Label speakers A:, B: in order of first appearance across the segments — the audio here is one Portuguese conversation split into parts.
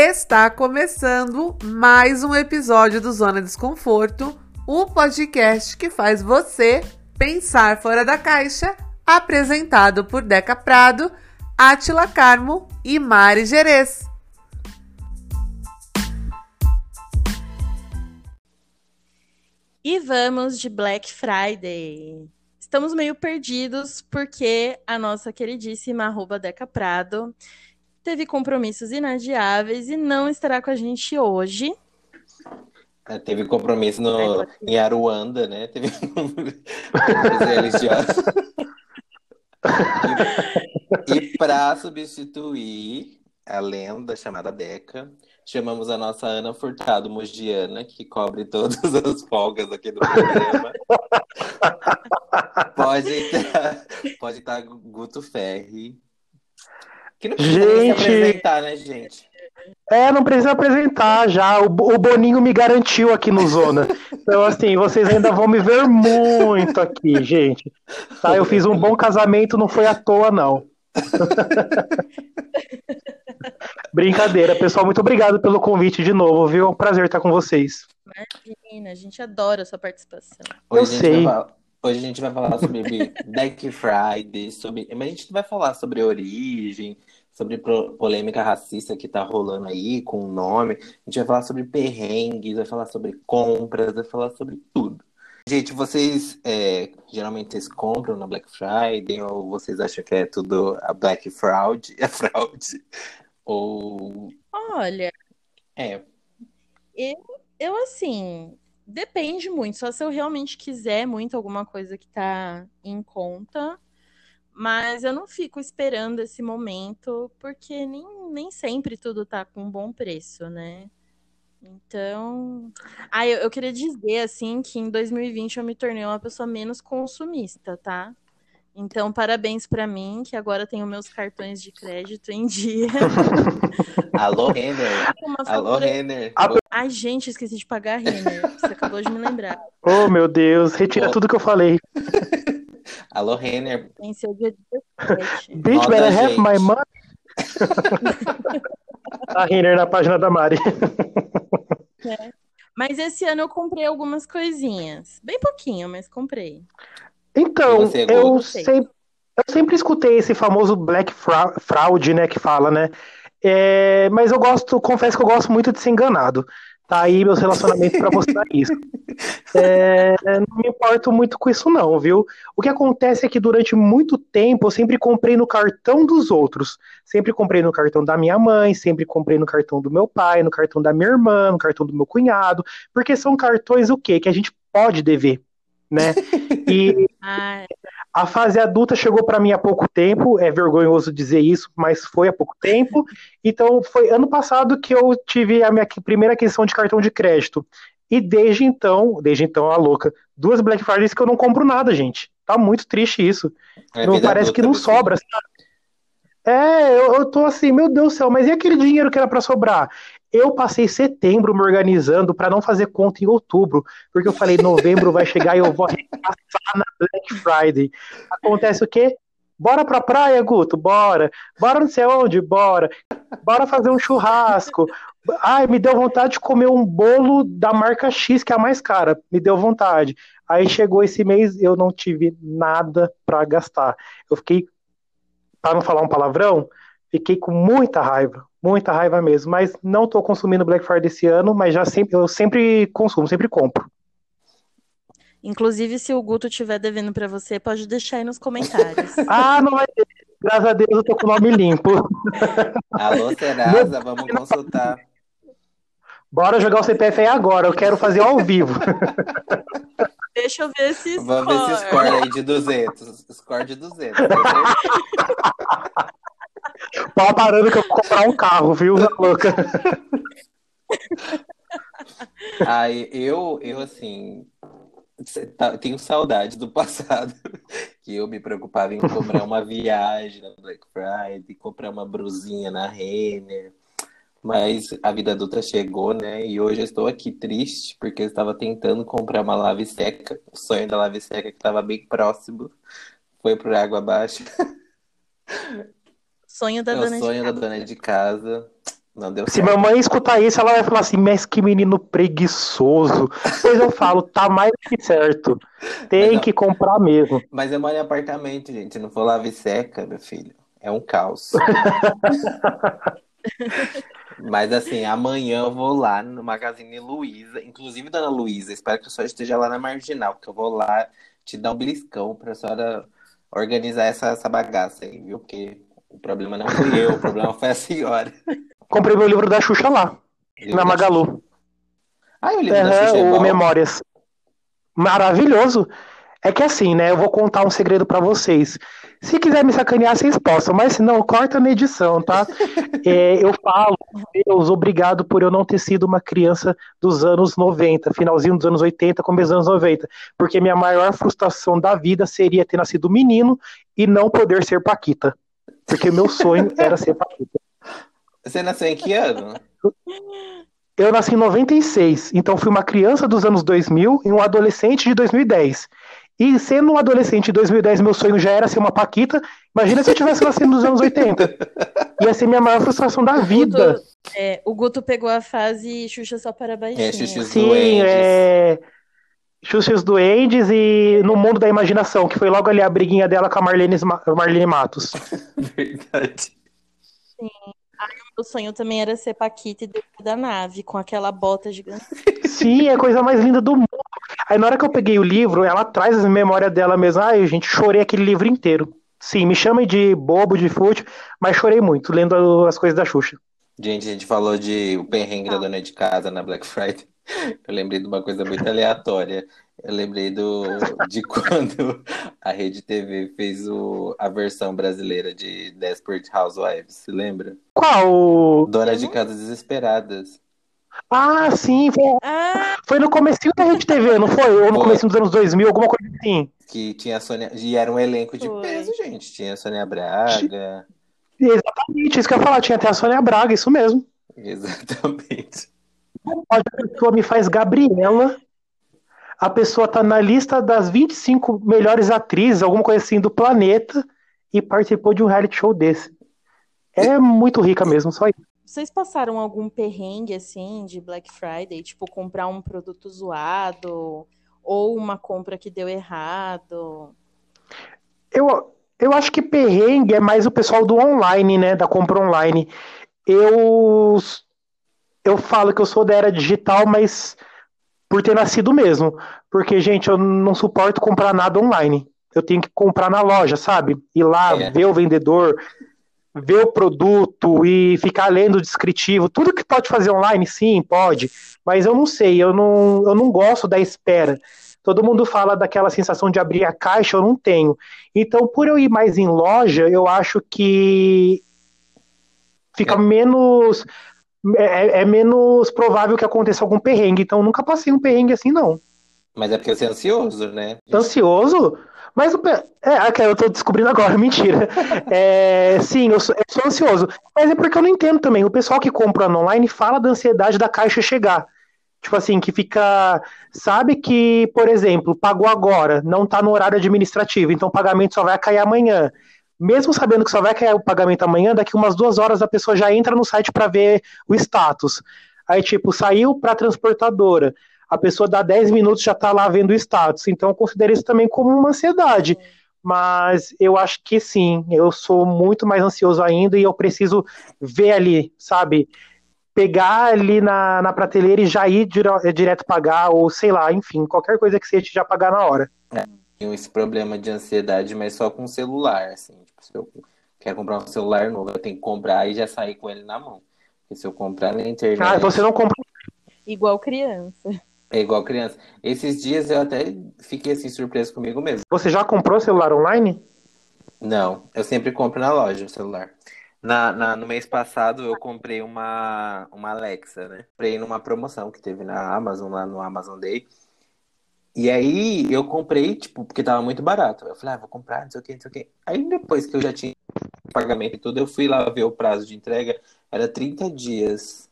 A: Está começando mais um episódio do Zona Desconforto, o podcast que faz você pensar fora da caixa, apresentado por Deca Prado, Atila Carmo e Mari Gerês.
B: E vamos de Black Friday. Estamos meio perdidos porque a nossa queridíssima arroba Deca Prado teve compromissos inadiáveis e não estará com a gente hoje.
C: É, teve compromisso no, em Aruanda, né? Teve religiosos. e e para substituir a lenda chamada Deca, chamamos a nossa Ana Furtado Mogiana, que cobre todas as folgas aqui do programa. pode estar, pode estar Guto Ferri, que não precisa gente... se apresentar, né, gente?
D: É, não precisa apresentar já. O, o Boninho me garantiu aqui no Zona. Então, assim, vocês ainda vão me ver muito aqui, gente. Tá? Eu fiz um bom casamento, não foi à toa, não. Brincadeira, pessoal. Muito obrigado pelo convite de novo, viu? É um prazer estar com vocês.
B: Imagina, a gente adora a sua participação.
C: Hoje Eu sei. Hoje a gente vai falar sobre Black Friday, sobre... mas a gente vai falar sobre origem, sobre polêmica racista que tá rolando aí com o nome. A gente vai falar sobre perrengues, vai falar sobre compras, vai falar sobre tudo. Gente, vocês é, geralmente vocês compram na Black Friday ou vocês acham que é tudo a Black Fraud? É fraude? Ou.
B: Olha.
C: É.
B: Eu, eu assim, depende muito. Só se eu realmente quiser muito alguma coisa que tá em conta mas eu não fico esperando esse momento, porque nem, nem sempre tudo tá com um bom preço, né? Então. Ah, eu, eu queria dizer, assim, que em 2020 eu me tornei uma pessoa menos consumista, tá? Então, parabéns para mim, que agora tenho meus cartões de crédito em dia.
C: Alô, Renner. Alô, Renner.
B: Ai, gente, esqueci de pagar Renner. Você acabou de me lembrar.
D: Oh, meu Deus. Retira oh. tudo que eu falei.
C: Alô, Renner.
B: Em seu dia de
D: Bitch, better have my money. a Renner na página da Mari.
B: É. Mas esse ano eu comprei algumas coisinhas. Bem pouquinho, mas comprei.
D: Então, você, eu, sempre, eu sempre escutei esse famoso Black Fraud, né, que fala, né? É, mas eu gosto, confesso que eu gosto muito de ser enganado. Tá aí meus relacionamentos para mostrar isso. É, não me importo muito com isso, não, viu? O que acontece é que durante muito tempo eu sempre comprei no cartão dos outros. Sempre comprei no cartão da minha mãe, sempre comprei no cartão do meu pai, no cartão da minha irmã, no cartão do meu cunhado, porque são cartões o quê? Que a gente pode dever, né? E. A fase adulta chegou para mim há pouco tempo, é vergonhoso dizer isso, mas foi há pouco tempo. Então, foi ano passado que eu tive a minha primeira aquisição de cartão de crédito. E desde então, desde então, a louca, duas Black Fridays que eu não compro nada, gente. Tá muito triste isso. É não parece que não sobra, sabe? É, eu, eu tô assim, meu Deus do céu, mas e aquele dinheiro que era para sobrar? Eu passei setembro me organizando para não fazer conta em outubro, porque eu falei, novembro vai chegar e eu vou arregaçar na Black Friday. Acontece o quê? Bora pra praia, Guto? Bora. Bora não sei onde? Bora. Bora fazer um churrasco. Ai, me deu vontade de comer um bolo da marca X, que é a mais cara. Me deu vontade. Aí chegou esse mês, eu não tive nada para gastar. Eu fiquei, para não falar um palavrão, fiquei com muita raiva. Muita raiva mesmo, mas não estou consumindo Black Friday esse ano, mas já sempre, eu sempre consumo, sempre compro.
B: Inclusive, se o Guto estiver devendo para você, pode deixar aí nos comentários.
D: ah, não vai ter. Graças a Deus eu tô com o nome limpo.
C: Alô, Serasa, vamos consultar.
D: Bora jogar o CPF aí agora, eu quero fazer ao vivo.
B: Deixa eu ver esse score.
C: Vamos ver esse score aí de 200. Score de 200.
D: Pau parando que eu vou comprar um carro, viu, louca?
C: Aí, eu, eu, assim, tá, tenho saudade do passado, que eu me preocupava em comprar uma viagem na Black Friday, comprar uma brusinha na Renner. Mas a vida adulta chegou, né? E hoje eu estou aqui triste, porque eu estava tentando comprar uma lave seca. O sonho da lave seca que estava bem próximo foi por água abaixo.
B: Sonho da
C: é
B: dona
C: sonho
B: de
C: da dona de casa. Não deu
D: Se certo. mamãe escutar isso, ela vai falar assim, mas que menino preguiçoso. Pois eu falo, tá mais que certo. Tem não, que comprar mesmo.
C: Mas eu moro em apartamento, gente. Se não for lave seca, meu filho, é um caos. mas assim, amanhã eu vou lá no Magazine Luiza. Inclusive, dona Luiza, espero que a senhora esteja lá na Marginal, porque eu vou lá te dar um beliscão pra senhora organizar essa, essa bagaça aí, viu? Porque o problema não fui eu, o problema foi a senhora.
D: Comprei meu livro da Xuxa lá, livro na Magalu.
C: Ah, o livro da Xuxa é
D: o Memórias. Maravilhoso. É que assim, né? Eu vou contar um segredo para vocês. Se quiser me sacanear, vocês possam, mas se não, corta na edição, tá? é, eu falo, Deus, obrigado por eu não ter sido uma criança dos anos 90, finalzinho dos anos 80, começo dos anos 90. Porque minha maior frustração da vida seria ter nascido menino e não poder ser Paquita. Porque meu sonho era ser Paquita.
C: Você nasceu em que ano?
D: Eu nasci em 96, então fui uma criança dos anos 2000 e um adolescente de 2010. E sendo um adolescente de 2010, meu sonho já era ser uma Paquita. Imagina se eu tivesse nascido nos anos 80. Ia ser minha maior frustração da vida.
B: O Guto, é, o Guto pegou a fase Xuxa só para baixinho. É,
C: Xuxa Sim, é...
D: Os Duendes e No Mundo da Imaginação, que foi logo ali a briguinha dela com a Marlene, Marlene Matos.
C: Verdade.
B: Sim. O meu sonho também era ser Paquita e da nave, com aquela bota gigante.
D: Sim, é a coisa mais linda do mundo. Aí na hora que eu peguei o livro, ela traz as memórias dela mesmo. Ai, gente, chorei aquele livro inteiro. Sim, me chamem de bobo, de fútil, mas chorei muito lendo as coisas da Xuxa.
C: Gente, a gente falou de o perrengue ah. da dona de casa na Black Friday. Eu lembrei de uma coisa muito aleatória. Eu lembrei do, de quando a Rede TV fez o, a versão brasileira de Desperate Housewives, se lembra?
D: Qual?
C: Dona de Casas Desesperadas.
D: Ah, sim. Foi, ah. foi no começo da Rede TV, não foi? Ou no começo dos anos 2000, alguma coisa assim.
C: Que tinha a Sônia... E era um elenco de foi. peso, gente. Tinha a Sônia Braga.
D: Exatamente, isso que eu ia falar. Tinha até a Sônia Braga, isso mesmo.
C: Exatamente.
D: A pessoa me faz Gabriela a pessoa tá na lista das 25 melhores atrizes, alguma coisa assim, do planeta, e participou de um reality show desse. É muito rica mesmo, só isso.
B: Vocês passaram algum perrengue, assim, de Black Friday? Tipo, comprar um produto zoado, ou uma compra que deu errado?
D: Eu, eu acho que perrengue é mais o pessoal do online, né, da compra online. Eu, eu falo que eu sou da era digital, mas por ter nascido mesmo. Porque, gente, eu não suporto comprar nada online. Eu tenho que comprar na loja, sabe? Ir lá, é. ver o vendedor, ver o produto e ficar lendo o descritivo. Tudo que pode fazer online, sim, pode. Mas eu não sei, eu não, eu não gosto da espera. Todo mundo fala daquela sensação de abrir a caixa, eu não tenho. Então, por eu ir mais em loja, eu acho que fica é. menos é, é, é, menos provável que aconteça algum perrengue. Então, nunca passei um perrengue assim, não.
C: Mas é porque você é ansioso, né?
D: Ansioso? Mas o. É, eu tô descobrindo agora, mentira. É, sim, eu sou, eu sou, ansioso. Mas é porque eu não entendo também. O pessoal que compra online fala da ansiedade da caixa chegar. Tipo assim, que fica. Sabe que, por exemplo, pagou agora, não tá no horário administrativo, então o pagamento só vai cair amanhã mesmo sabendo que só vai cair o pagamento amanhã, daqui umas duas horas a pessoa já entra no site para ver o status. Aí, tipo, saiu para a transportadora. A pessoa dá 10 minutos já está lá vendo o status. Então, eu considero isso também como uma ansiedade. Mas eu acho que sim, eu sou muito mais ansioso ainda e eu preciso ver ali, sabe? Pegar ali na, na prateleira e já ir direto pagar, ou sei lá, enfim, qualquer coisa que seja já pagar na hora.
C: É tenho esse problema de ansiedade, mas só com celular, assim. Se eu quero comprar um celular novo, eu tenho que comprar e já sair com ele na mão. Porque se eu comprar na internet...
D: Ah, você não compra...
B: Igual criança.
C: É igual criança. Esses dias eu até fiquei assim surpreso comigo mesmo.
D: Você já comprou celular online?
C: Não, eu sempre compro na loja o celular. Na, na, no mês passado eu comprei uma, uma Alexa, né? Comprei numa promoção que teve na Amazon, lá no Amazon Day. E aí eu comprei, tipo, porque tava muito barato. Eu falei, ah, vou comprar, não sei o que, não sei o que. Aí depois que eu já tinha pagamento e tudo, eu fui lá ver o prazo de entrega, era 30 dias.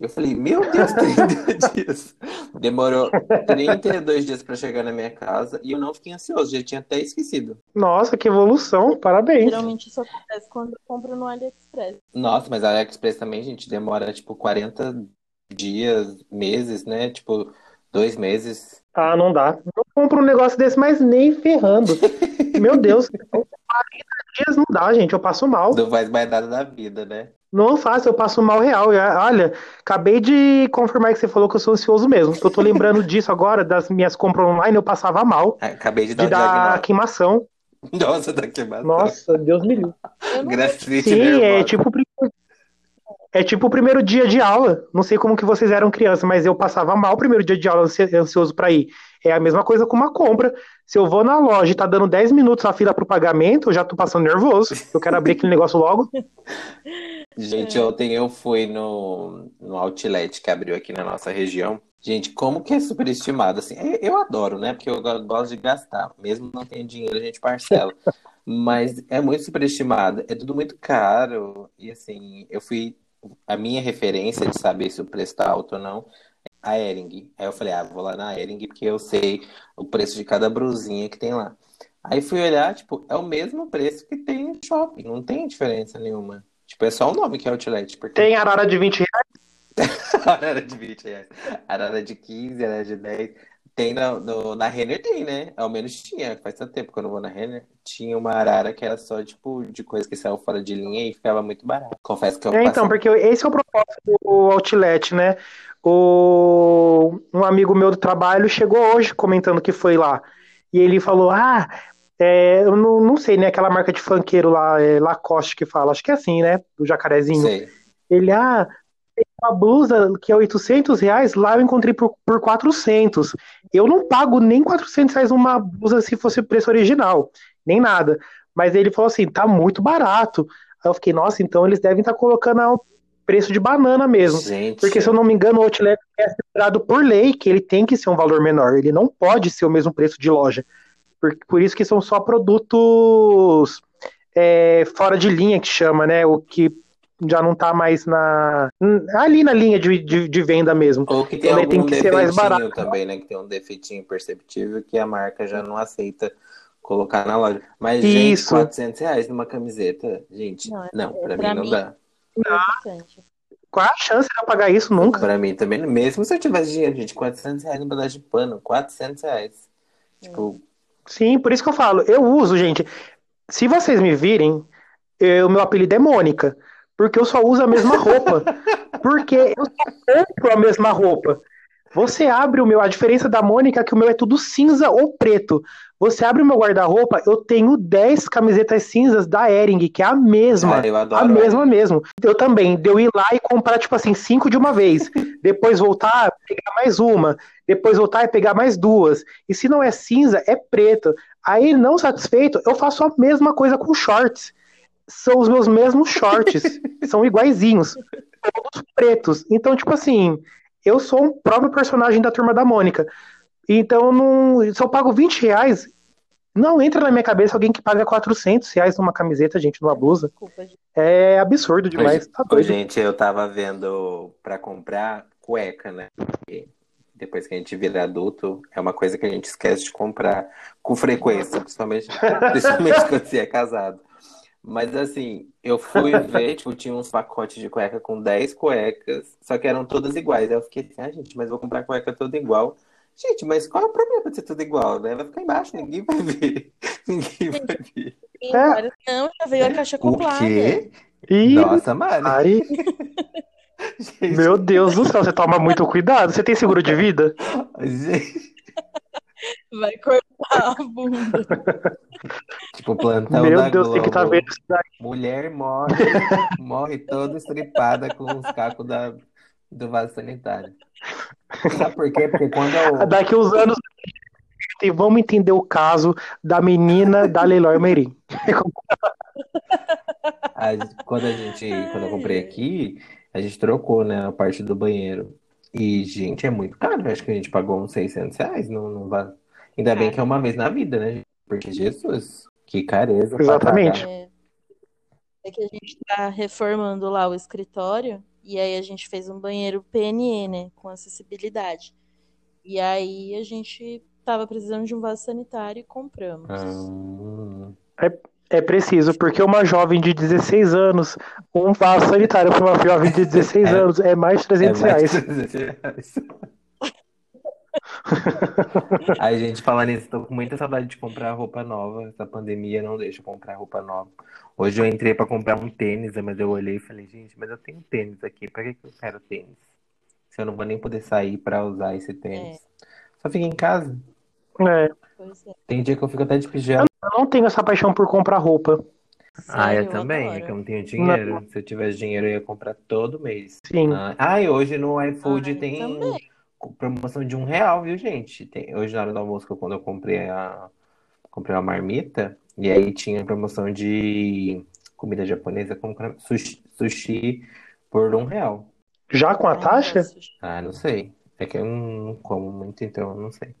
C: Eu falei, meu Deus, 30 dias. Demorou 32 dias para chegar na minha casa e eu não fiquei ansioso, já tinha até esquecido.
D: Nossa, que evolução, parabéns.
B: Geralmente isso acontece quando eu compro no AliExpress.
C: Nossa, mas a AliExpress também, gente, demora tipo 40 dias, meses, né? Tipo, dois meses.
D: Ah, não dá. Não compro um negócio desse, mas nem ferrando. meu Deus, 40 dias não dá, gente, eu passo mal.
C: Não faz mais nada da vida, né?
D: Não faço, eu passo mal real. Olha, acabei de confirmar que você falou que eu sou ansioso mesmo. Eu tô lembrando disso agora, das minhas compras online, eu passava mal.
C: É, acabei de dar,
D: de dar queimação.
C: Nossa, da queimação.
D: Nossa, Deus me livre.
C: Grafite
D: Sim, é tipo, é tipo o primeiro dia de aula. Não sei como que vocês eram crianças, mas eu passava mal o primeiro dia de aula ansioso para ir. É a mesma coisa com uma compra. Se eu vou na loja e tá dando 10 minutos a fila pro pagamento, eu já tô passando nervoso. Eu quero abrir aquele negócio logo.
C: Gente, ontem eu fui no, no outlet que abriu aqui na nossa região. Gente, como que é superestimado, assim, eu adoro, né, porque eu gosto de gastar, mesmo não tendo dinheiro, a gente parcela, mas é muito superestimado, é tudo muito caro, e assim, eu fui, a minha referência de saber se o preço tá alto ou não, é a Ering, aí eu falei, ah, vou lá na Ering, porque eu sei o preço de cada brusinha que tem lá. Aí fui olhar, tipo, é o mesmo preço que tem no shopping, não tem diferença nenhuma. Tipo, é só o nome que é outlet. Porque...
D: Tem arara de 20 reais?
C: arara de 20 reais. Arara de 15, arara de 10. Tem na, no, na Renner tem, né? Ao menos tinha. Faz tanto tempo que eu não vou na Renner. Tinha uma arara que era só, tipo, de coisa que saiu fora de linha e ficava muito barato. Confesso que eu
D: é, Então, porque esse é o propósito do outlet, né? O... Um amigo meu do trabalho chegou hoje comentando que foi lá. E ele falou, ah, é, eu não, não sei, né? Aquela marca de funkeiro lá, é Lacoste que fala, acho que é assim, né? Do jacarezinho.
C: Sei.
D: Ele, ah, uma blusa que é 800 reais, lá eu encontrei por, por 400. Eu não pago nem 400 reais uma blusa se fosse preço original, nem nada. Mas ele falou assim, tá muito barato. Aí eu fiquei, nossa, então eles devem estar tá colocando o preço de banana mesmo.
C: Gente.
D: Porque se eu não me engano, o outlet é separado por lei, que ele tem que ser um valor menor. Ele não pode ser o mesmo preço de loja. Por, por isso que são só produtos é, fora de linha que chama, né? O que já não tá mais na ali na linha de, de, de venda mesmo.
C: Ou que tem, algum tem que ser mais barato também, né? Que tem um defeitinho perceptível que a marca já não aceita colocar na loja. Mas, Isso. gente, 400 reais numa camiseta, gente, não, não pra, pra, mim não mim, dá.
D: Não. Qual a chance de eu pagar isso nunca?
C: Pra mim também, mesmo se eu tivesse dinheiro, gente, 400 reais no pedaço de pano, 400 reais. Tipo,
D: Sim, por isso que eu falo. Eu uso, gente. Se vocês me virem, o meu apelido é Mônica. Porque eu só uso a mesma roupa. porque eu só compro a mesma roupa. Você abre o meu. A diferença da Mônica é que o meu é tudo cinza ou preto. Você abre o meu guarda-roupa, eu tenho 10 camisetas cinzas da Ering, que é a mesma.
C: Ah, eu adoro
D: a mesma mesmo. Eu também. De eu ir lá e comprar, tipo assim, cinco de uma vez. depois voltar, pegar mais uma. Depois voltar e pegar mais duas. E se não é cinza, é preto. Aí, não satisfeito, eu faço a mesma coisa com shorts. São os meus mesmos shorts. são iguaizinhos. Todos pretos. Então, tipo assim, eu sou um próprio personagem da turma da Mônica. Então, não, se eu pago 20 reais, não entra na minha cabeça alguém que paga 400 reais numa camiseta, gente, numa blusa. Desculpa, é absurdo demais.
C: Tá Ô, gente, eu tava vendo pra comprar cueca, né? depois que a gente vira adulto, é uma coisa que a gente esquece de comprar com frequência, principalmente, principalmente quando você é casado. Mas assim, eu fui ver, tipo, tinha uns pacotes de cueca com 10 cuecas, só que eram todas iguais. Aí eu fiquei assim, ah, gente, mas vou comprar cueca toda igual. Gente, mas qual é o problema de ser tudo igual, né? Vai ficar embaixo, ninguém vai ver. Ninguém vai ver.
B: É. Não, já veio a caixa completa.
C: O quê?
D: Ih,
C: Nossa, Mari.
D: Mari. Meu Deus do céu, você toma muito cuidado. Você tem seguro de vida?
C: Gente.
B: Vai cortar a bunda.
C: Tipo, plantão
D: Meu
C: da
D: Deus,
C: Globo.
D: tem que estar tá vendo isso daí.
C: Mulher morre, morre toda estripada com os cacos da, do vaso sanitário. Sabe por quê? Porque quando eu...
D: Daqui uns anos vamos entender o caso da menina da Leilói Merim.
C: Quando a gente, quando eu comprei aqui, a gente trocou, né, a parte do banheiro. E, gente, é muito caro. Acho que a gente pagou uns 600 reais. Não, não vai... Ainda bem que é uma vez na vida, né? Porque, Jesus, que careza.
D: Exatamente.
B: É, é que a gente tá reformando lá o escritório E aí a gente fez um banheiro PNE, né? Com acessibilidade. E aí a gente tava precisando de um vaso sanitário e compramos.
D: Ah. É, é preciso, porque uma jovem de 16 anos, um vaso sanitário para uma jovem de 16 é, anos é mais de 300 é mais reais. 300 reais.
C: Aí, gente, falando nisso, tô com muita saudade de comprar roupa nova. Essa pandemia não deixa eu comprar roupa nova. Hoje eu entrei para comprar um tênis, mas eu olhei e falei, gente, mas eu tenho tênis aqui, pra que, que eu quero tênis? Se eu não vou nem poder sair para usar esse tênis. É. Só fica em casa.
D: É. é.
C: Tem dia que eu fico até de pijama.
D: Eu não tenho essa paixão por comprar roupa.
C: ah, eu, eu também, é que eu não tenho dinheiro. Não. Se eu tivesse dinheiro, eu ia comprar todo mês.
D: Sim.
C: Ah, e hoje no iFood ah, tem. Também promoção de um real, viu, gente? Tem, hoje na hora do almoço, quando eu comprei a, comprei uma marmita, e aí tinha promoção de comida japonesa com sushi, sushi por um real.
D: Já com a taxa?
C: Ah, não sei. É que eu não como muito, então eu não sei.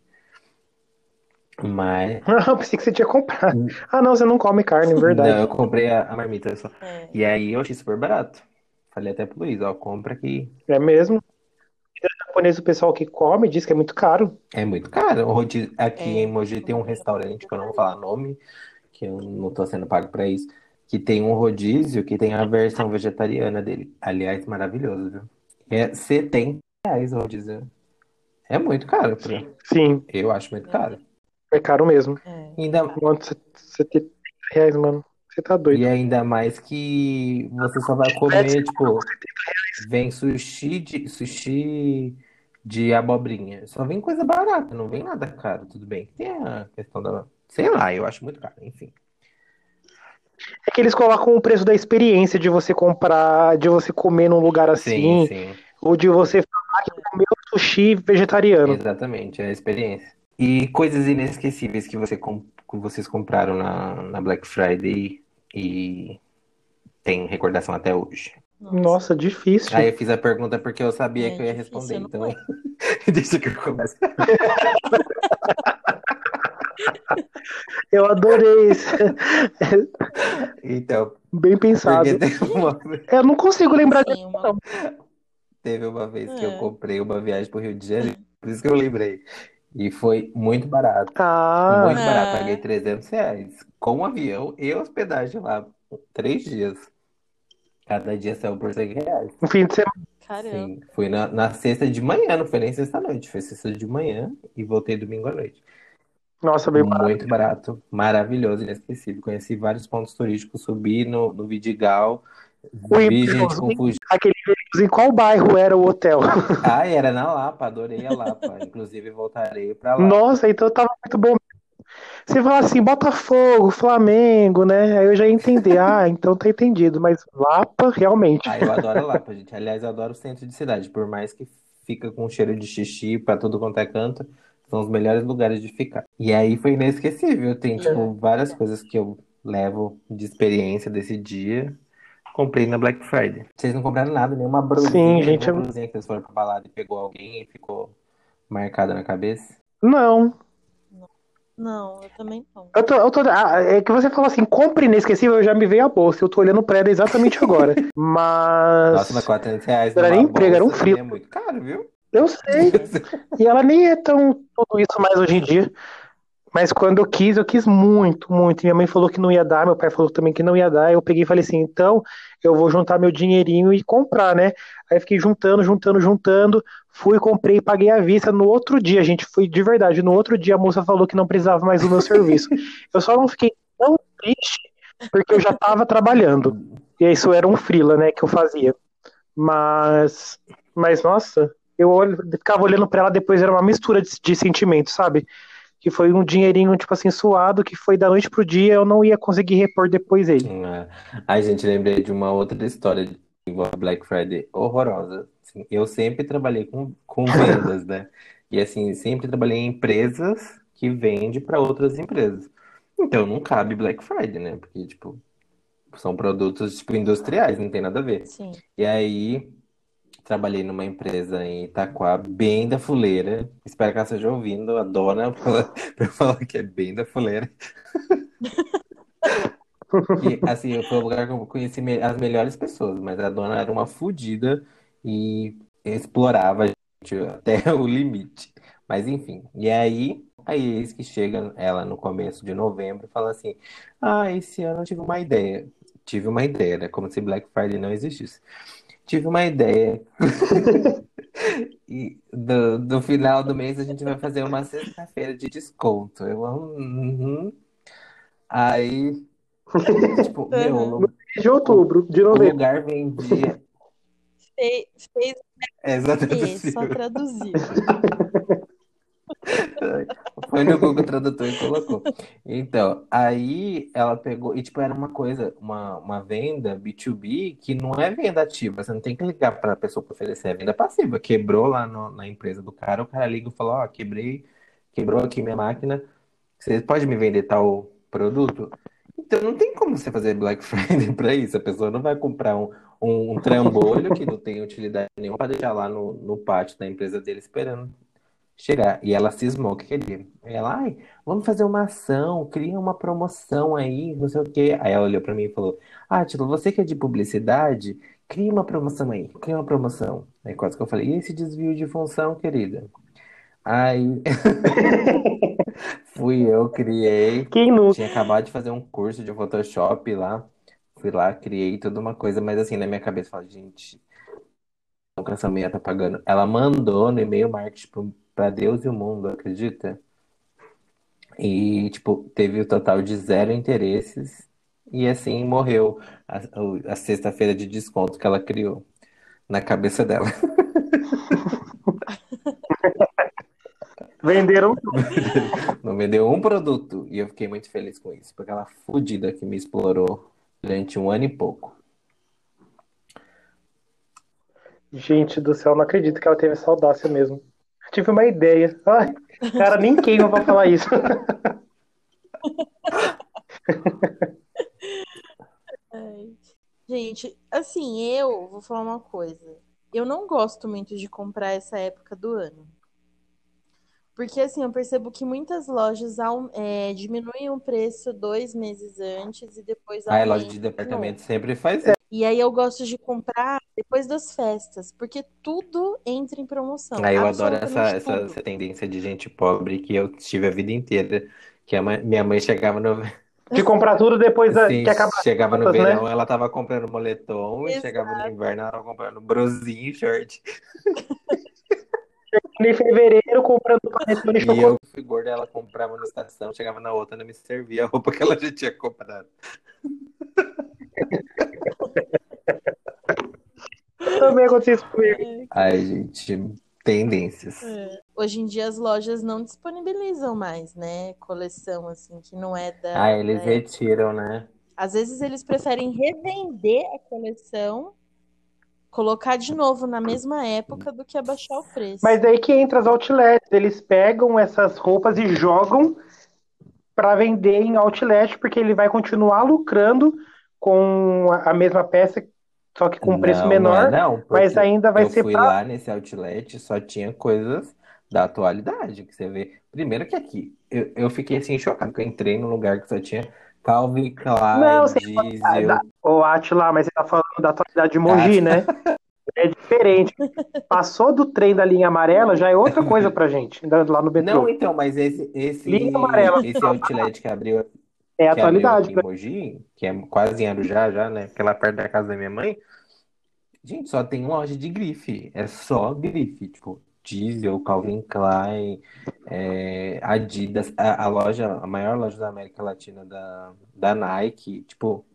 C: Mas.
D: Não, pensei que você tinha comprado. Ah, não, você não come carne, verdade.
C: Não, eu comprei a, a marmita só. É. E aí eu achei super barato. Falei até pro Luiz, ó, compra aqui.
D: É mesmo? Japonês, o pessoal que come diz que é muito caro.
C: É muito caro. Aqui é. em Mogi tem um restaurante, que eu não vou falar nome, que eu não tô sendo pago para isso, que tem um rodízio que tem a versão vegetariana dele. Aliás, maravilhoso, viu? É 70 reais o rodízio. É muito caro. Pra...
D: Sim.
C: Eu acho muito caro.
D: É caro mesmo.
C: É. Ainda...
D: Quanto? 70 reais, mano. Você tá doido.
C: E ainda mais que você só vai comer, tipo, vem sushi de, sushi de abobrinha. Só vem coisa barata, não vem nada caro, tudo bem. Tem a questão da. Sei lá, eu acho muito caro, enfim.
D: É que eles colocam o preço da experiência de você comprar, de você comer num lugar assim, sim, sim. ou de você falar que comeu sushi vegetariano.
C: Exatamente, é a experiência. E coisas inesquecíveis que, você, que vocês compraram na, na Black Friday e tem recordação até hoje.
D: Nossa, Nossa difícil.
C: Aí eu fiz a pergunta porque eu sabia é, que eu ia responder, então deixa que eu comece.
D: eu adorei isso.
C: Então,
D: bem pensado. Uma... Eu não consigo lembrar de uma...
C: Teve uma vez que eu é. comprei uma viagem para o Rio de Janeiro, por isso que eu lembrei. E foi muito barato.
D: Ah.
C: Muito barato. É. Paguei 300 reais. Com o avião e hospedagem lá. Três dias. Cada dia saiu por 100 reais.
D: No fim de semana.
B: Caramba. Sim,
C: fui na, na sexta de manhã, não foi nem sexta-noite. Foi sexta de manhã e voltei domingo à noite.
D: Nossa, bem barato.
C: Muito barato, maravilhoso, inesquecível. Conheci vários pontos turísticos, subi no, no Vidigal, vi gente com
D: fugindo. Aquele em qual bairro era o hotel?
C: Ah, era na Lapa, adorei a Lapa. Inclusive voltarei para lá.
D: Nossa, então tava muito bom. Você fala assim, Botafogo, Flamengo, né? Aí eu já ia entender. Ah, então tá entendido. Mas Lapa, realmente.
C: Ah, eu adoro Lapa, gente. Aliás, eu adoro o centro de cidade. Por mais que fica com cheiro de xixi pra tudo quanto é canto, são os melhores lugares de ficar. E aí foi inesquecível. Tem, tipo, várias coisas que eu levo de experiência desse dia. Comprei na Black Friday. Vocês não compraram nada, nenhuma brusinha.
D: Sim, gente.
C: Uma brusinha que vocês foram pra balada e pegou alguém e ficou marcada na cabeça?
D: Não.
B: Não, eu também não. Eu tô,
D: eu tô, ah, é que você falou assim, compre inesquecível, eu já me veio a bolsa. Eu tô olhando pra ela exatamente agora. Mas.
C: Nossa, mas 400 reais.
D: Era nem emprego, era um frio.
C: É muito caro, viu?
D: Eu sei. e ela nem é tão tudo isso mais hoje em dia. Mas quando eu quis, eu quis muito, muito. Minha mãe falou que não ia dar, meu pai falou também que não ia dar. Eu peguei e falei assim: então eu vou juntar meu dinheirinho e comprar, né? Aí fiquei juntando, juntando, juntando. Fui, comprei e paguei à vista. No outro dia, gente, foi de verdade. No outro dia a moça falou que não precisava mais do meu serviço. Eu só não fiquei tão triste porque eu já estava trabalhando. E isso era um frila, né, que eu fazia. Mas, mas nossa, eu ficava olhando para ela depois, era uma mistura de, de sentimentos, sabe? Que foi um dinheirinho, tipo assim, suado, que foi da noite pro dia, eu não ia conseguir repor depois ele.
C: É. Ai, gente, lembrei de uma outra história de Black Friday horrorosa. Assim, eu sempre trabalhei com, com vendas, né? E assim, sempre trabalhei em empresas que vendem para outras empresas. Então não cabe Black Friday, né? Porque, tipo, são produtos tipo industriais, não tem nada a ver.
B: Sim.
C: E aí Trabalhei numa empresa em Itaquá, bem da fuleira. Espero que ela esteja ouvindo, a dona, para falar que é bem da fuleira. E, assim, foi o lugar que eu conheci as melhores pessoas, mas a dona era uma fodida e explorava gente até o limite. Mas enfim, e aí, aí eis que chega ela no começo de novembro e fala assim: Ah, esse ano eu tive uma ideia. Tive uma ideia, né? Como se Black Friday não existisse. Tive uma ideia. E do, do final do mês a gente vai fazer uma sexta-feira de desconto. Eu uhum. Aí, tipo, meu, no,
D: de outubro, de novembro.
C: O lugar vendia.
B: Fez, fez
C: é exatamente.
B: só traduziu.
C: Foi no Google Tradutor e colocou. Então, aí ela pegou, e tipo, era uma coisa, uma, uma venda B2B que não é venda ativa. Você não tem que ligar para a pessoa para oferecer, é venda passiva. Quebrou lá no, na empresa do cara, o cara liga e fala: Ó, oh, quebrei, quebrou aqui minha máquina, você pode me vender tal produto? Então não tem como você fazer Black Friday para isso. A pessoa não vai comprar um, um, um trambolho que não tem utilidade nenhuma para deixar lá no, no pátio da empresa dele esperando chegar. E ela cismou que queria. Ela, ai, vamos fazer uma ação, cria uma promoção aí, não sei o quê. Aí ela olhou para mim e falou: Ah, Tilo, você que é de publicidade, cria uma promoção aí, cria uma promoção. Aí quase que eu falei: E esse desvio de função, querida? Aí. Fui eu, criei.
D: Quem não?
C: Tinha acabado de fazer um curso de Photoshop lá. Fui lá, criei toda uma coisa, mas assim, na minha cabeça, falei, gente, nunca essa mulher tá pagando. Ela mandou no e-mail marketing para Deus e o mundo, acredita? E, tipo, teve o total de zero interesses e assim morreu a, a sexta-feira de desconto que ela criou na cabeça dela.
D: Venderam
C: Não vendeu um produto. E eu fiquei muito feliz com isso, porque ela fodida que me explorou durante um ano e pouco.
D: Gente do céu, não acredito que ela teve essa audácia mesmo. Tive uma ideia. Ai, cara, nem queima pra falar isso.
B: Gente, assim, eu vou falar uma coisa. Eu não gosto muito de comprar essa época do ano. Porque assim, eu percebo que muitas lojas é, diminuem o preço dois meses antes e depois
C: Ah, a loja de departamento sempre faz isso.
B: E aí eu gosto de comprar depois das festas, porque tudo entra em promoção.
C: Ah, eu adoro essa, essa, essa, tendência de gente pobre que eu tive a vida inteira. Que a mãe, minha mãe chegava no.
D: De comprar tudo depois da, Sim, que acaba.
C: Chegava no né? verão, ela tava comprando moletom, Exato. e chegava no inverno, ela tava comprando brosinho e short.
D: em fevereiro comprando panetone
C: e chocolate. eu fui gorda, ela comprava na estação, chegava na outra, não me servia a roupa que ela já tinha comprado.
D: Também aconteceu isso comigo.
C: Ai, gente, tendências.
B: É. Hoje em dia as lojas não disponibilizam mais, né? Coleção, assim, que não é da.
C: Ah, eles da retiram, né?
B: Às vezes eles preferem revender a coleção colocar de novo na mesma época do que abaixar o preço.
D: Mas daí que entra as outlets, eles pegam essas roupas e jogam para vender em outlet, porque ele vai continuar lucrando com a mesma peça, só que com preço menor, não, é não, mas ainda vai
C: eu
D: ser
C: fui pra... lá nesse outlet, só tinha coisas da atualidade, que você vê. Primeiro que aqui, eu, eu fiquei assim chocado, que eu entrei num lugar que só tinha Calvin Klein, não, Diesel.
D: O Atila, mas você tá falando da atualidade de Mogi, né? É diferente. Passou do trem da linha amarela, já é outra coisa pra gente, lá no metrô.
C: Não, então, mas esse, esse, linha amarela. esse outlet que abriu
D: é a atualidade.
C: Aqui em Mogi, que é quase em Arujá já, né? Porque é lá perto da casa da minha mãe. Gente, só tem loja de grife. É só grife. Tipo, Diesel, Calvin Klein, é, Adidas, a, a, loja, a maior loja da América Latina da, da Nike, tipo,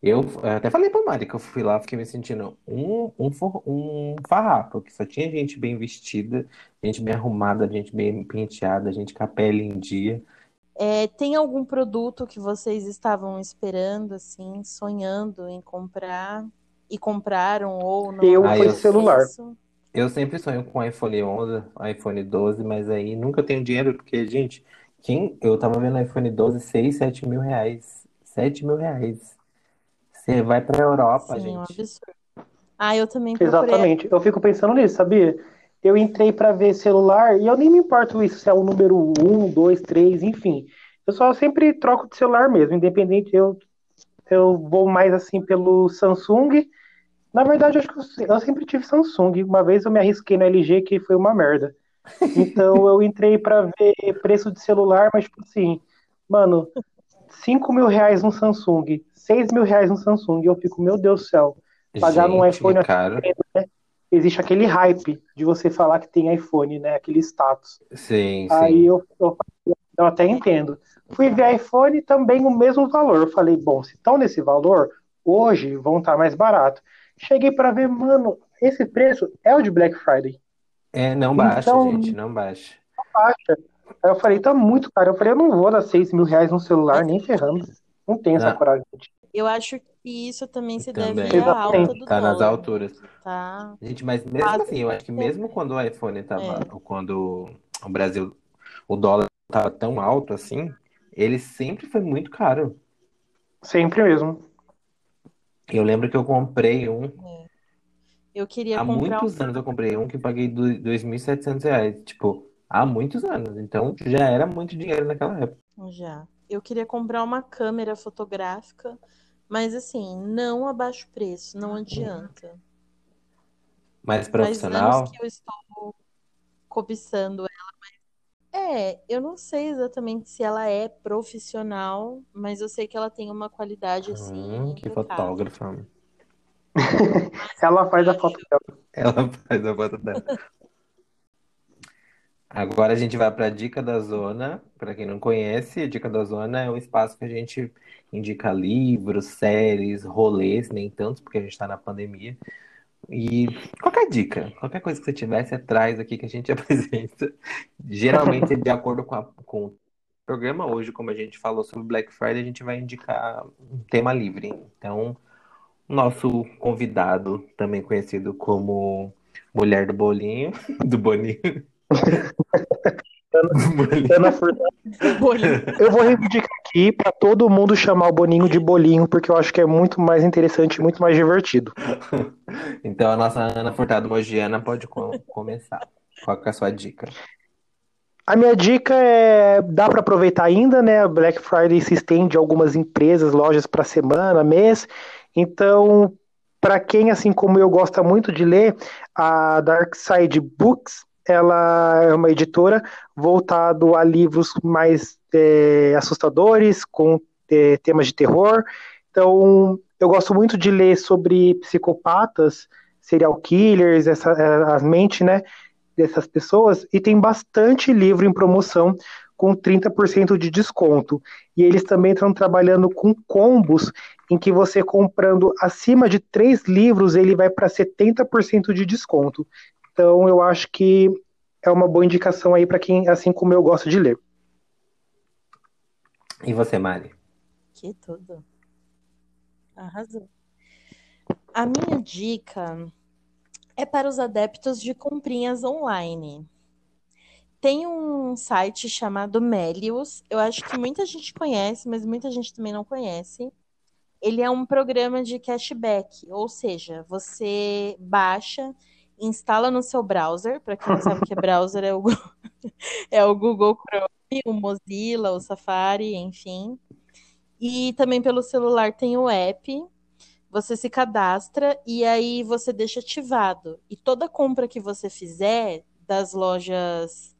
C: eu, eu até falei pra Mari que eu fui lá, fiquei me sentindo um, um, um farrapo, que só tinha gente bem vestida, gente bem arrumada, gente bem penteada, gente com a pele em dia.
B: É, tem algum produto que vocês estavam esperando, assim, sonhando em comprar e compraram ou não?
D: Eu ah, fui celular. Isso?
C: Eu sempre sonho com iPhone 11, iPhone 12, mas aí nunca tenho dinheiro, porque, gente, quem eu tava vendo iPhone 12, 6, 7 mil reais. 7 mil reais. Você vai pra Europa, Sim, gente. Um absurdo.
B: Ah, eu também
D: procurei. Exatamente. Eu fico pensando nisso, sabia? Eu entrei para ver celular e eu nem me importo isso se é o número 1, 2, 3, enfim. Eu só sempre troco de celular mesmo, independente. Eu eu vou mais assim pelo Samsung. Na verdade, acho que eu sempre tive Samsung. Uma vez eu me arrisquei no LG, que foi uma merda. Então eu entrei para ver preço de celular, mas tipo assim, mano, 5 mil reais no Samsung, 6 mil reais no Samsung. Eu fico, meu Deus do céu, pagar Gente, num iPhone é caro. Né? Existe aquele hype de você falar que tem iPhone, né? Aquele status.
C: Sim,
D: Aí
C: sim.
D: Eu, eu, eu até entendo. Fui ver iPhone também o mesmo valor. Eu falei, bom, se estão nesse valor, hoje vão estar mais barato. Cheguei para ver, mano, esse preço é o de Black Friday.
C: É, não baixa, então, gente, não baixa.
D: Não baixa. Aí eu falei, tá muito caro. Eu falei, eu não vou dar 6 mil reais no celular, nem ferrando. Não tenho essa coragem.
B: Eu acho que isso também se também. deve à alta do
C: Tá
B: dólar.
C: nas alturas.
B: Tá.
C: Gente, mas mesmo assim, eu acho que mesmo quando o iPhone tava, é. quando o Brasil, o dólar tava tão alto assim, ele sempre foi muito caro.
D: Sempre mesmo.
C: Eu lembro que eu comprei um.
B: É. Eu queria
C: há
B: comprar
C: muitos
B: um...
C: anos eu comprei um que paguei 2.700 reais. Tipo, há muitos anos. Então já era muito dinheiro naquela época.
B: Já. Eu queria comprar uma câmera fotográfica, mas assim, não a baixo preço, não adianta.
C: Mais profissional?
B: Faz que eu estou cobiçando ela, mas é, eu não sei exatamente se ela é profissional, mas eu sei que ela tem uma qualidade assim.
C: Hum, que fotógrafa.
D: ela faz a foto dela.
C: Ela faz a foto dela. Agora a gente vai para a Dica da Zona. Para quem não conhece, a Dica da Zona é um espaço que a gente indica livros, séries, rolês, nem tantos, porque a gente está na pandemia. E qualquer dica, qualquer coisa que você tivesse atrás aqui que a gente apresenta, geralmente de acordo com, a, com o programa hoje, como a gente falou sobre Black Friday, a gente vai indicar um tema livre. Então, nosso convidado, também conhecido como Mulher do Bolinho, do Boninho.
D: Ana Eu vou reivindicar aqui para todo mundo chamar o Boninho de Bolinho, porque eu acho que é muito mais interessante e muito mais divertido.
C: Então a nossa Ana Furtado Mogiana pode começar. Qual é a sua dica?
D: A minha dica é dá para aproveitar ainda, né? Black Friday se estende a algumas empresas, lojas para semana, mês. Então, para quem assim como eu gosta muito de ler, a Dark Side Books ela é uma editora voltado a livros mais é, assustadores, com é, temas de terror. Então, eu gosto muito de ler sobre psicopatas, serial killers, essa, é, as mentes, né, dessas pessoas, e tem bastante livro em promoção com 30% de desconto. E eles também estão trabalhando com combos em que você comprando acima de três livros, ele vai para 70% de desconto. Então, eu acho que é uma boa indicação aí para quem, assim como eu, gosto de ler.
C: E você, Mari?
B: Que tudo. Arrasou. A minha dica é para os adeptos de comprinhas online. Tem um site chamado Melius. Eu acho que muita gente conhece, mas muita gente também não conhece. Ele é um programa de cashback, ou seja, você baixa instala no seu browser, para quem não sabe o que é browser, é o, é o Google Chrome, o Mozilla, o Safari, enfim. E também pelo celular tem o app, você se cadastra e aí você deixa ativado. E toda compra que você fizer das lojas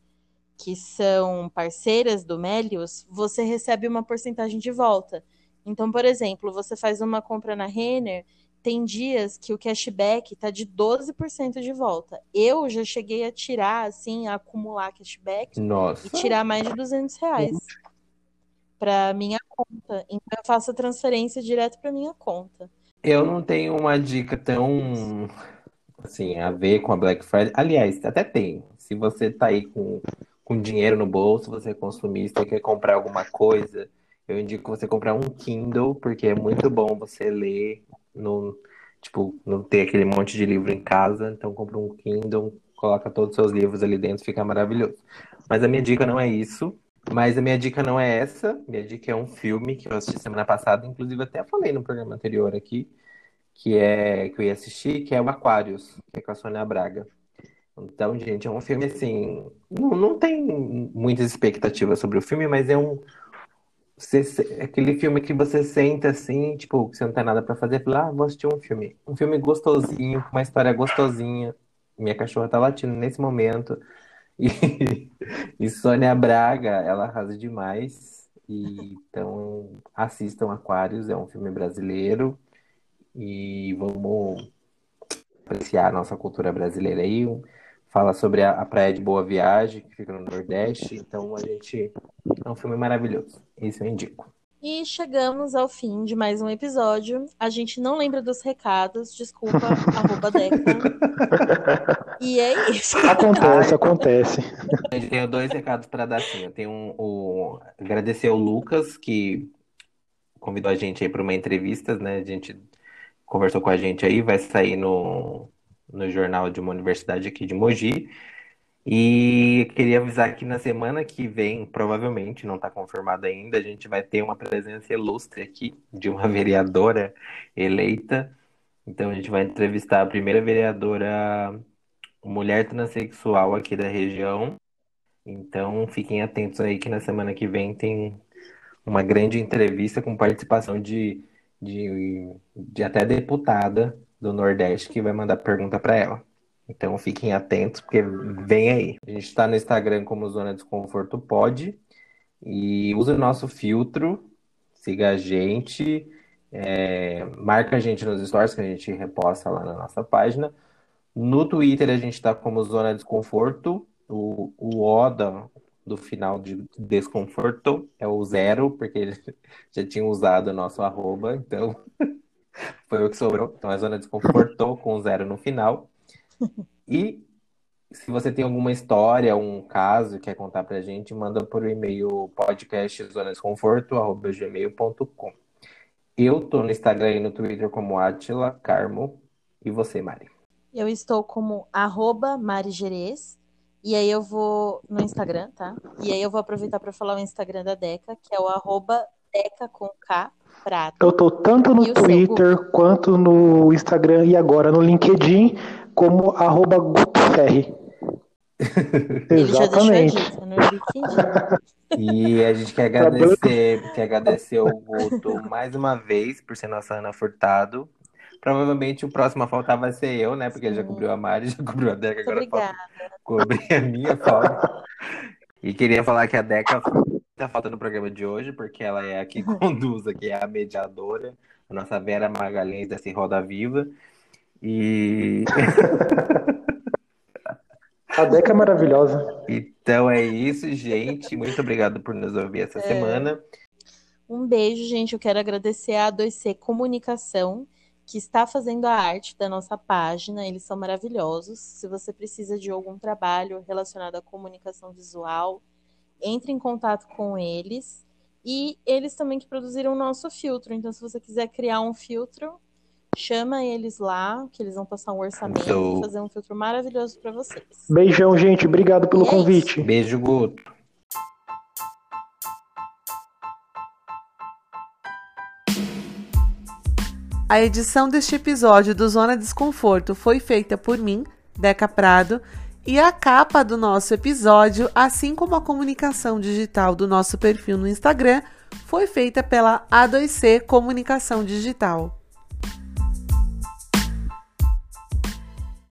B: que são parceiras do Melius, você recebe uma porcentagem de volta. Então, por exemplo, você faz uma compra na Renner tem dias que o cashback tá de 12% de volta. Eu já cheguei a tirar, assim, a acumular cashback
C: Nossa.
B: e tirar mais de 200 reais para minha conta. Então eu faço a transferência direto para minha conta.
C: Eu não tenho uma dica tão assim a ver com a Black Friday. Aliás, até tem. Se você tá aí com, com dinheiro no bolso, você é consumista, quer comprar alguma coisa, eu indico você comprar um Kindle, porque é muito bom você ler não, tipo, não ter aquele monte de livro em casa, então compra um Kindle, coloca todos os seus livros ali dentro, fica maravilhoso. Mas a minha dica não é isso. Mas a minha dica não é essa. Minha dica é um filme que eu assisti semana passada, inclusive até falei no programa anterior aqui, que é que eu ia assistir, que é o Aquarius, que é com a Sônia Braga. Então, gente, é um filme assim. Não, não tem muitas expectativas sobre o filme, mas é um você, aquele filme que você senta assim, tipo, que você não tem nada para fazer, fala, ah, vou assistir um filme. Um filme gostosinho, com uma história gostosinha. Minha cachorra tá latindo nesse momento. E, e Sônia Braga, ela arrasa demais. E, então, assistam Aquários, é um filme brasileiro. E vamos apreciar a nossa cultura brasileira aí. Fala sobre a, a Praia de Boa Viagem, que fica no Nordeste. Então, a gente. É um filme maravilhoso. Isso eu indico.
B: E chegamos ao fim de mais um episódio. A gente não lembra dos recados, desculpa, arroba Deca. E é isso.
D: Acontece, acontece.
C: Eu tenho dois recados para dar sim. Eu tenho um, um, agradecer ao Lucas, que convidou a gente aí para uma entrevista, né? A gente conversou com a gente aí, vai sair no, no jornal de uma universidade aqui de Mogi. E queria avisar que na semana que vem, provavelmente, não está confirmado ainda, a gente vai ter uma presença ilustre aqui de uma vereadora eleita. Então a gente vai entrevistar a primeira vereadora mulher transexual aqui da região. Então fiquem atentos aí que na semana que vem tem uma grande entrevista com participação de, de, de até deputada do Nordeste que vai mandar pergunta para ela. Então fiquem atentos, porque vem aí. A gente está no Instagram como Zona Desconforto Pode. E use o nosso filtro, siga a gente, é, marca a gente nos stories que a gente reposta lá na nossa página. No Twitter a gente está como Zona Desconforto. O, o Oda do final de desconforto é o zero, porque já tinha usado o nosso arroba, então foi o que sobrou. Então a Zona Desconfortou com zero no final. E se você tem alguma história, um caso que quer contar pra gente, manda por e-mail podcastzonasconforto.gmail.com. Eu tô no Instagram e no Twitter como Atila Carmo. E você, Mari?
B: Eu estou como arroba Mari Gerês. E aí eu vou no Instagram, tá? E aí eu vou aproveitar para falar o Instagram da Deca, que é o arroba Deca com K Prata.
D: Eu tô tanto no Twitter quanto no Instagram e agora no LinkedIn como arroba Gutoferri. Exatamente.
C: e a gente quer agradecer, quer agradecer o Guto mais uma vez por ser nossa Ana Furtado. Provavelmente o próximo a faltar vai ser eu, né? Porque ele já cobriu a Mari, já cobriu a Deca, agora falta cobrir a minha falta. E queria falar que a Deca tá falta no programa de hoje, porque ela é a que conduz, aqui é a mediadora, a nossa Vera Magalhães dessa Roda Viva. E.
D: A Deca é maravilhosa.
C: Então é isso, gente. Muito obrigado por nos ouvir essa é... semana.
B: Um beijo, gente. Eu quero agradecer a A2C Comunicação, que está fazendo a arte da nossa página. Eles são maravilhosos. Se você precisa de algum trabalho relacionado à comunicação visual, entre em contato com eles. E eles também que produziram o nosso filtro. Então, se você quiser criar um filtro, Chama eles lá, que eles vão passar um orçamento e fazer um filtro maravilhoso para vocês.
D: Beijão, gente. Obrigado pelo e é convite.
C: É Beijo, Guto.
A: A edição deste episódio do Zona Desconforto foi feita por mim, Deca Prado, e a capa do nosso episódio, assim como a comunicação digital do nosso perfil no Instagram, foi feita pela A2C Comunicação Digital.